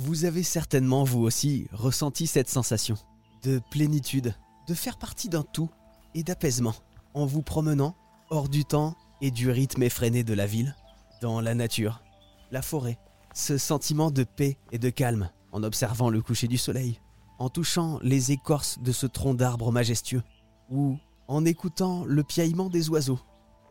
Vous avez certainement, vous aussi, ressenti cette sensation de plénitude, de faire partie d'un tout et d'apaisement en vous promenant hors du temps et du rythme effréné de la ville, dans la nature, la forêt, ce sentiment de paix et de calme en observant le coucher du soleil, en touchant les écorces de ce tronc d'arbre majestueux, ou en écoutant le piaillement des oiseaux.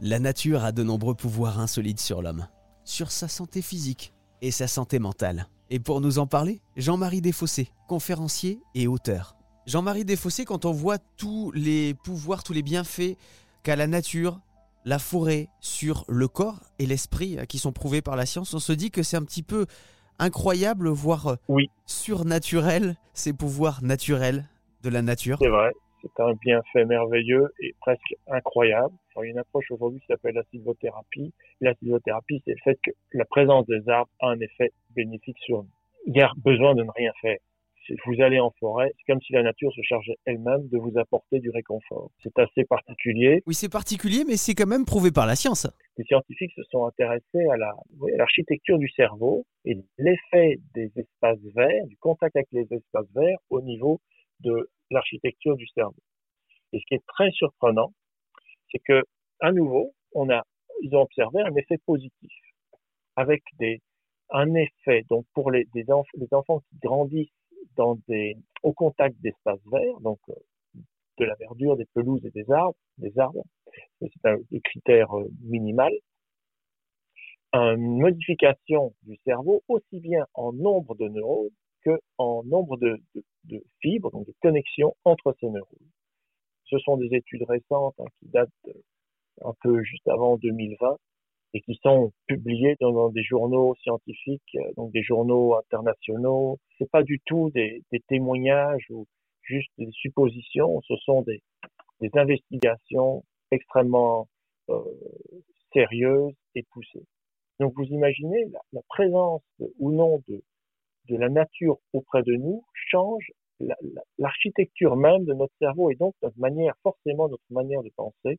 La nature a de nombreux pouvoirs insolites sur l'homme, sur sa santé physique et sa santé mentale. Et pour nous en parler, Jean-Marie Desfossés, conférencier et auteur. Jean-Marie Desfossés, quand on voit tous les pouvoirs, tous les bienfaits qu'a la nature, la forêt sur le corps et l'esprit qui sont prouvés par la science, on se dit que c'est un petit peu incroyable, voire Oui, surnaturel, ces pouvoirs naturels de la nature. c'est vrai. C'est un bienfait merveilleux et presque incroyable. Alors, il y a une approche aujourd'hui qui s'appelle la sylvothérapie. La sylvothérapie, c'est le fait que la présence des arbres a un effet bénéfique sur nous. Il y a besoin de ne rien faire. Si vous allez en forêt, c'est comme si la nature se chargeait elle-même de vous apporter du réconfort. C'est assez particulier. Oui, c'est particulier, mais c'est quand même prouvé par la science. Les scientifiques se sont intéressés à la- oui, à l'architecture du cerveau et l'effet des espaces verts, du contact avec les espaces verts au niveau de l'architecture du cerveau. Et ce qui est très surprenant, c'est que, à nouveau, on a, ils ont observé un effet positif avec des, un effet, donc pour les, enfants qui grandissent dans des, au contact d'espaces verts, donc euh, de la verdure, des pelouses et des arbres, des arbres, c'est un des critères euh, minimal, une modification du cerveau aussi bien en nombre de neurones que en nombre de, de- de fibres, donc de connexions entre ces neurones. Ce sont des études récentes hein, qui datent un peu juste avant 2020 et qui sont publiées dans, des journaux scientifiques, euh, donc des journaux internationaux. C'est pas du tout des, témoignages ou juste des suppositions. Ce sont des, investigations extrêmement euh, sérieuses et poussées. Donc vous imaginez la, présence ou non de, la nature auprès de nous change l'architecture même de notre cerveau et donc notre manière, forcément notre manière de penser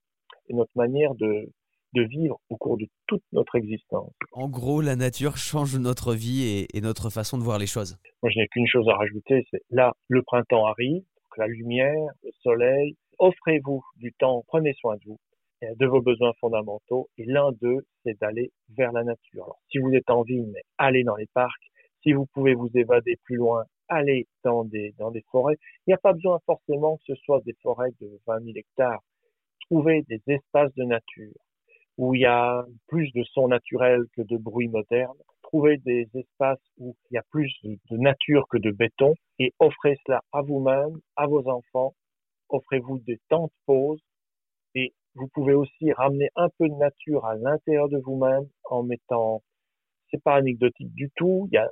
et notre manière de, de vivre au cours de toute notre existence. En gros, la nature change notre vie et, et notre façon de voir les choses. Moi, je n'ai qu'une chose à rajouter, c'est là, le printemps arrive, la lumière, le soleil. Offrez-vous du temps, prenez soin de vous, de vos besoins fondamentaux. Et l'un d'eux, c'est d'aller vers la nature. Alors, si vous êtes en ville, allez dans les parcs. Si vous pouvez vous évader plus loin, allez dans des, dans des forêts. Il n'y a pas besoin forcément que ce soit des forêts de 20 000 hectares. Trouvez des espaces de nature où il y a plus de sons naturels que de bruits modernes. Trouvez des espaces où il y a plus de nature que de béton et offrez cela à vous-même, à vos enfants. Offrez-vous des temps de pause et vous pouvez aussi ramener un peu de nature à l'intérieur de vous-même en mettant, c'est pas anecdotique du tout, il y a,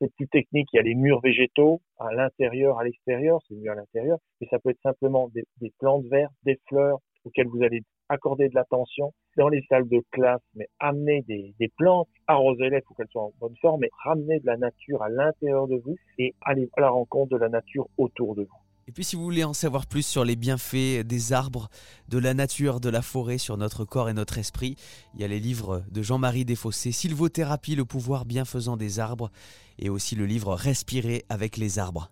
c'est plus technique, il y a les murs végétaux à l'intérieur, à l'extérieur, c'est mieux à l'intérieur, mais ça peut être simplement des, plantes vertes, des fleurs auxquelles vous allez accorder de l'attention dans les salles de classe, mais amener des, plantes, arrosez-les, il faut qu'elles soient en bonne forme, mais ramener de la nature à l'intérieur de vous et aller à la rencontre de la nature autour de vous. Et puis si vous voulez en savoir plus sur les bienfaits des arbres, de la nature, de la forêt sur notre corps et notre esprit, il y a les livres de Jean-Marie Desfossés, Sylvothérapie, le pouvoir bienfaisant des arbres, et aussi le livre Respirer avec les arbres.